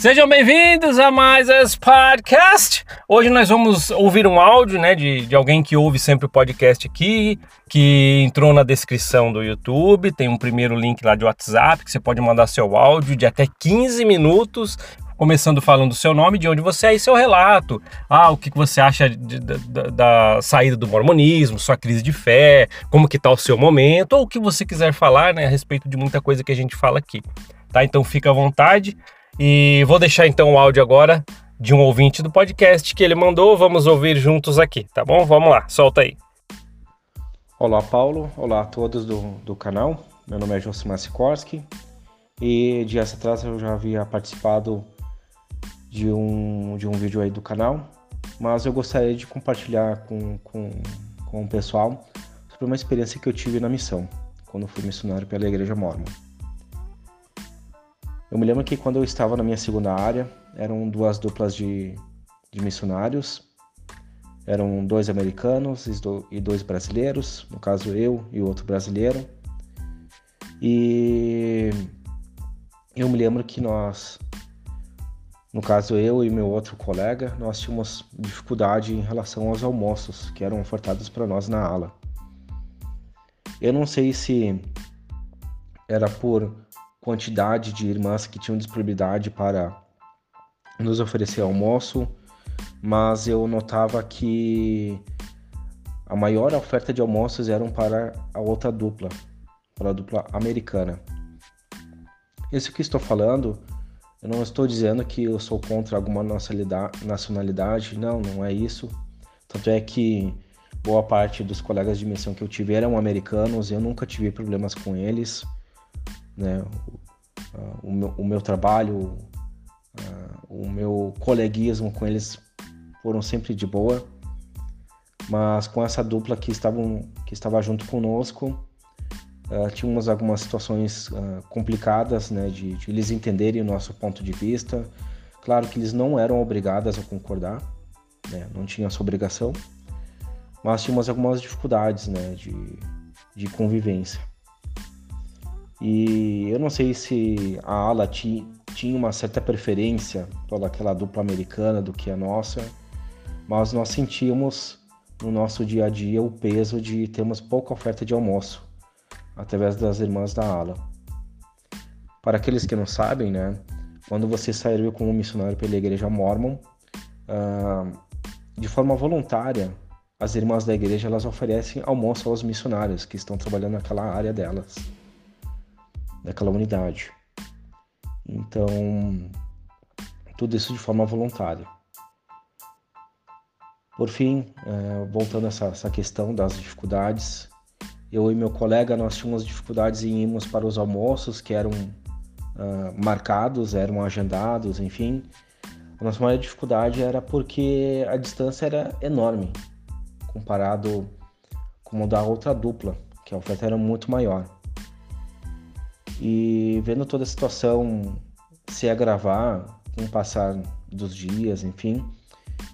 Sejam bem-vindos a mais esse podcast. Hoje nós vamos ouvir um áudio né, de, de alguém que ouve sempre o podcast aqui, que entrou na descrição do YouTube. Tem um primeiro link lá de WhatsApp que você pode mandar seu áudio de até 15 minutos começando falando o seu nome, de onde você é e seu relato. Ah, o que você acha de, da, da, saída do mormonismo, sua crise de fé, como que tá o seu momento, ou o que você quiser falar, né, a respeito de muita coisa que a gente fala aqui. Tá? Então fica à vontade. E vou deixar então o áudio agora de um ouvinte do podcast que ele mandou. Vamos ouvir juntos aqui, tá bom? Vamos lá, solta aí. Olá, Paulo. Olá a todos do, do canal. Meu nome é Josimar Sikorski e dias atrás eu já havia participado de um, de um vídeo aí do canal, mas eu gostaria de compartilhar com, com, com o pessoal sobre uma experiência que eu tive na missão, quando fui missionário pela Igreja Mormon. Eu me lembro que quando eu estava na minha segunda área, eram duas duplas de, de missionários. Eram dois americanos e dois brasileiros, no caso eu e outro brasileiro. E eu me lembro que nós, no caso eu e meu outro colega, nós tínhamos dificuldade em relação aos almoços que eram ofertados para nós na ala. Eu não sei se era por quantidade de irmãs que tinham disponibilidade para nos oferecer almoço, mas eu notava que a maior oferta de almoços eram para a outra dupla, para a dupla americana. Isso que estou falando, eu não estou dizendo que eu sou contra alguma nacionalidade, não, não é isso. Tanto é que boa parte dos colegas de missão que eu tive eram americanos, eu nunca tive problemas com eles né? O, meu, o meu trabalho, o meu coleguismo com eles foram sempre de boa, mas com essa dupla que estavam que estava junto conosco, uh, tínhamos algumas situações uh, complicadas, né, de, de, eles entenderem o nosso ponto de vista. Claro que eles não eram obrigados a concordar, né, não tinha essa obrigação, mas tínhamos algumas dificuldades, né, de, de convivência. E eu não sei se a ala tinha uma certa preferência pela aquela dupla americana do que a nossa, mas nós sentíamos no nosso dia a dia o peso de termos pouca oferta de almoço através das irmãs da ala. Para aqueles que não sabem, né, quando você serviu como missionário pela igreja mormon, uh, de forma voluntária, as irmãs da igreja elas oferecem almoço aos missionários que estão trabalhando naquela área delas daquela unidade. Então, tudo isso de forma voluntária. Por fim, é, voltando a essa, questão das dificuldades, eu e meu colega nós tínhamos dificuldades em irmos para os almoços que eram uh, marcados, eram agendados, enfim. A nossa maior dificuldade era porque a distância era enorme comparado com o da outra dupla, que a oferta era muito maior. E vendo toda a situação se agravar com o passar dos dias, enfim,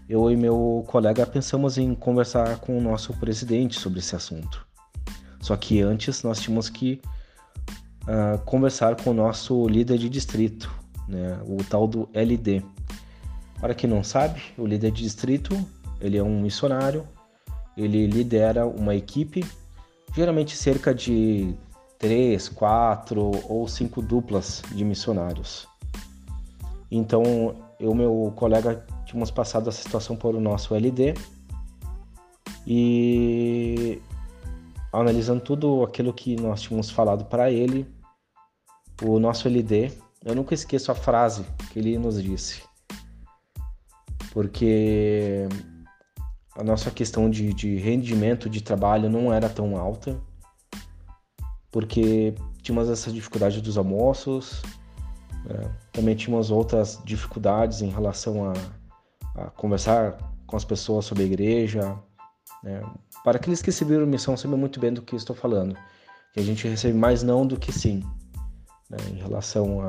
eu e meu colega pensamos em conversar com o nosso presidente sobre esse assunto. Só que antes nós tínhamos que uh, conversar com o nosso líder de distrito, né, o tal do LD. Para quem não sabe, o líder de distrito ele é um missionário, ele lidera uma equipe, geralmente cerca de três, quatro ou cinco duplas de missionários. Então, eu meu colega tínhamos passado essa situação por o nosso LD e analisando tudo aquilo que nós tínhamos falado para ele, o nosso LD, eu nunca esqueço a frase que ele nos disse, porque a nossa questão de, de rendimento de trabalho não era tão alta porque tínhamos essa dificuldade dos almoços, né? também tínhamos outras dificuldades em relação a, a, conversar com as pessoas sobre a igreja. Né? Para aqueles que serviram missão sabem muito bem do que estou falando, que a gente recebe mais não do que sim, né? em relação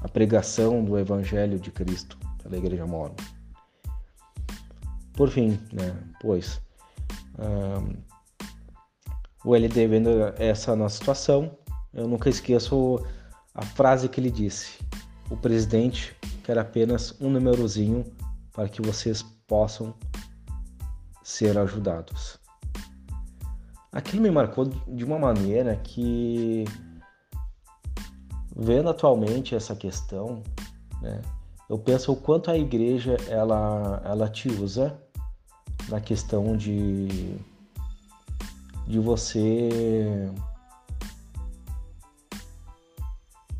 à pregação do Evangelho de Cristo pela Igreja Mormon. Por fim, né? pois o LD vendo essa nossa situação, eu nunca esqueço a frase que ele disse. o presidente quer apenas um númerozinho para que vocês possam ser ajudados. Aquilo me marcou de uma maneira que, vendo atualmente essa questão, né, eu penso o quanto a igreja ela, ela te usa na questão de, de você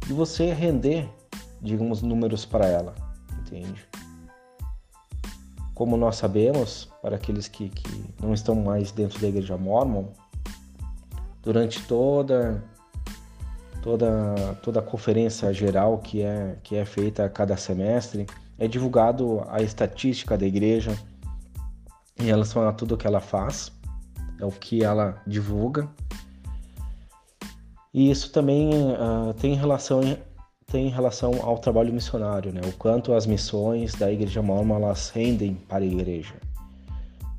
de você render, digamos, números para ela, entende? Como nós sabemos, para aqueles que, que não estão mais dentro da igreja mormon, durante toda toda toda a conferência geral que é que é feita a cada semestre, é divulgado a estatística da igreja em relação a tudo que ela faz, é o que ela divulga e isso também uh, tem relação tem relação ao trabalho missionário, né? O quanto as missões da Igreja Mormon elas rendem para a Igreja.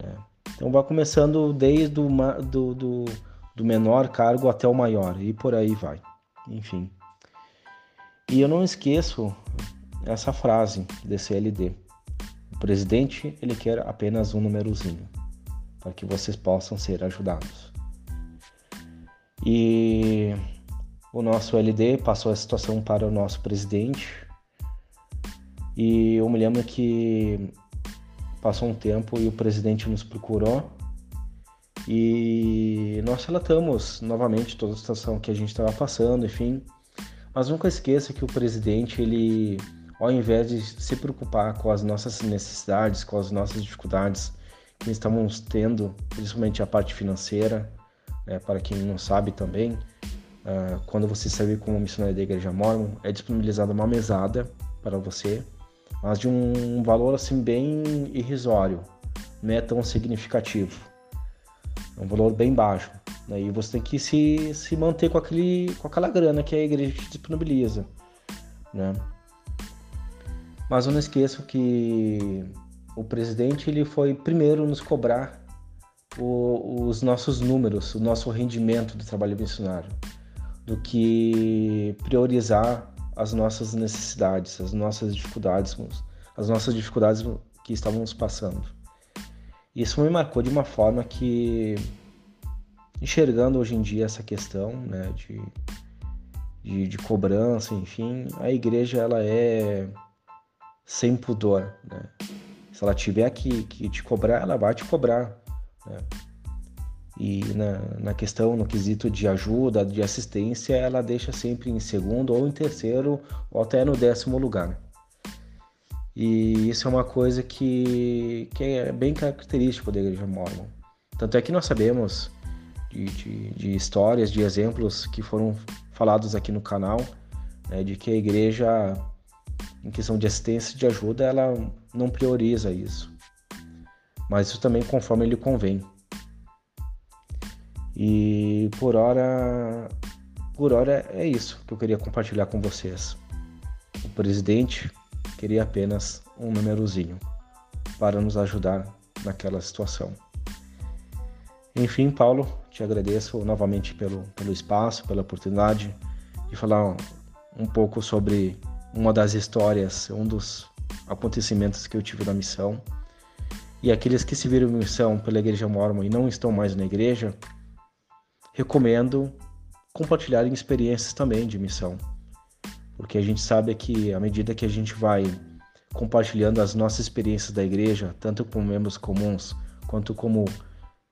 Né? Então vai começando desde o do, do, do menor cargo até o maior e por aí vai. Enfim. E eu não esqueço essa frase desse LD. O presidente ele quer apenas um númerozinho para que vocês possam ser ajudados. E o nosso LD passou a situação para o nosso presidente. E eu me lembro que passou um tempo e o presidente nos procurou e nós relatamos novamente toda a situação que a gente estava passando, enfim. Mas nunca esqueça que o presidente, ele, ao invés de se preocupar com as nossas necessidades, com as nossas dificuldades que estamos tendo, principalmente a parte financeira, né, para quem não sabe também, uh, quando você serve como missionário da igreja mormon, é disponibilizada uma mesada para você, mas de um valor assim bem irrisório, não é tão significativo. É um valor bem baixo. Né? E você tem que se, se manter com, aquele, com aquela grana que a igreja te disponibiliza. Né? Mas eu não esqueço que presidente ele foi primeiro nos cobrar o, os nossos números, o nosso rendimento do trabalho missionário, do que priorizar as nossas necessidades, as nossas dificuldades, as nossas dificuldades que estávamos passando. Isso me marcou de uma forma que, enxergando hoje em dia essa questão né, de, de, de cobrança, enfim, a igreja ela é sem pudor. Né? Se ela tiver que, que te cobrar, ela vai te cobrar. Né? E na, na questão, no quesito de ajuda, de assistência, ela deixa sempre em segundo ou em terceiro ou até no décimo lugar. E isso é uma coisa que, que é bem característico da Igreja Mormon. Tanto é que nós sabemos de, de, de histórias, de exemplos que foram falados aqui no canal, né, de que a igreja, em questão de assistência e de ajuda, ela não prioriza isso mas isso também conforme ele convém. E por hora, por hora é isso que eu queria compartilhar com vocês. O presidente queria apenas um númerozinho para nos ajudar naquela situação. Enfim, Paulo, te agradeço novamente pelo, pelo espaço, pela oportunidade de falar um pouco sobre uma das histórias, um dos acontecimentos que eu tive na missão e aqueles que se viram missão pela Igreja Mormon e não estão mais na igreja, recomendo compartilharem experiências também de missão. Porque a gente sabe que à medida que a gente vai compartilhando as nossas experiências da igreja, tanto como membros comuns quanto como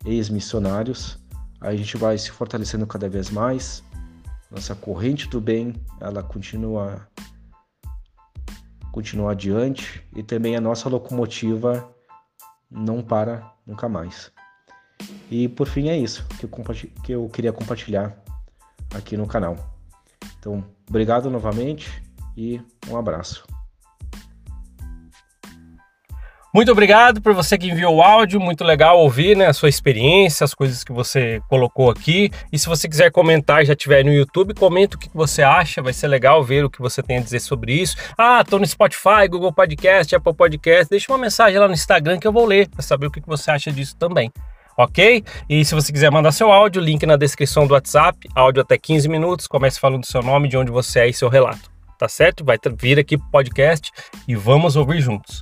ex-missionários, a gente vai se fortalecendo cada vez mais. Nossa corrente do bem, ela continua continua adiante e também a nossa locomotiva não para nunca mais. E por fim é isso que eu, que eu queria compartilhar aqui no canal. Então, obrigado novamente e um abraço. Muito obrigado por você que enviou o áudio, muito legal ouvir né, a sua experiência, as coisas que você colocou aqui. E se você quiser comentar, já estiver no YouTube, comenta o que você acha, vai ser legal ver o que você tem a dizer sobre isso. Ah, tô no Spotify, Google Podcast, Apple Podcast, deixa uma mensagem lá no Instagram que eu vou ler para saber o que você acha disso também. Ok? E se você quiser mandar seu áudio, link na descrição do WhatsApp, áudio até 15 minutos, comece falando do seu nome, de onde você é e seu relato tá certo? Vai vir aqui pro podcast e vamos ouvir juntos.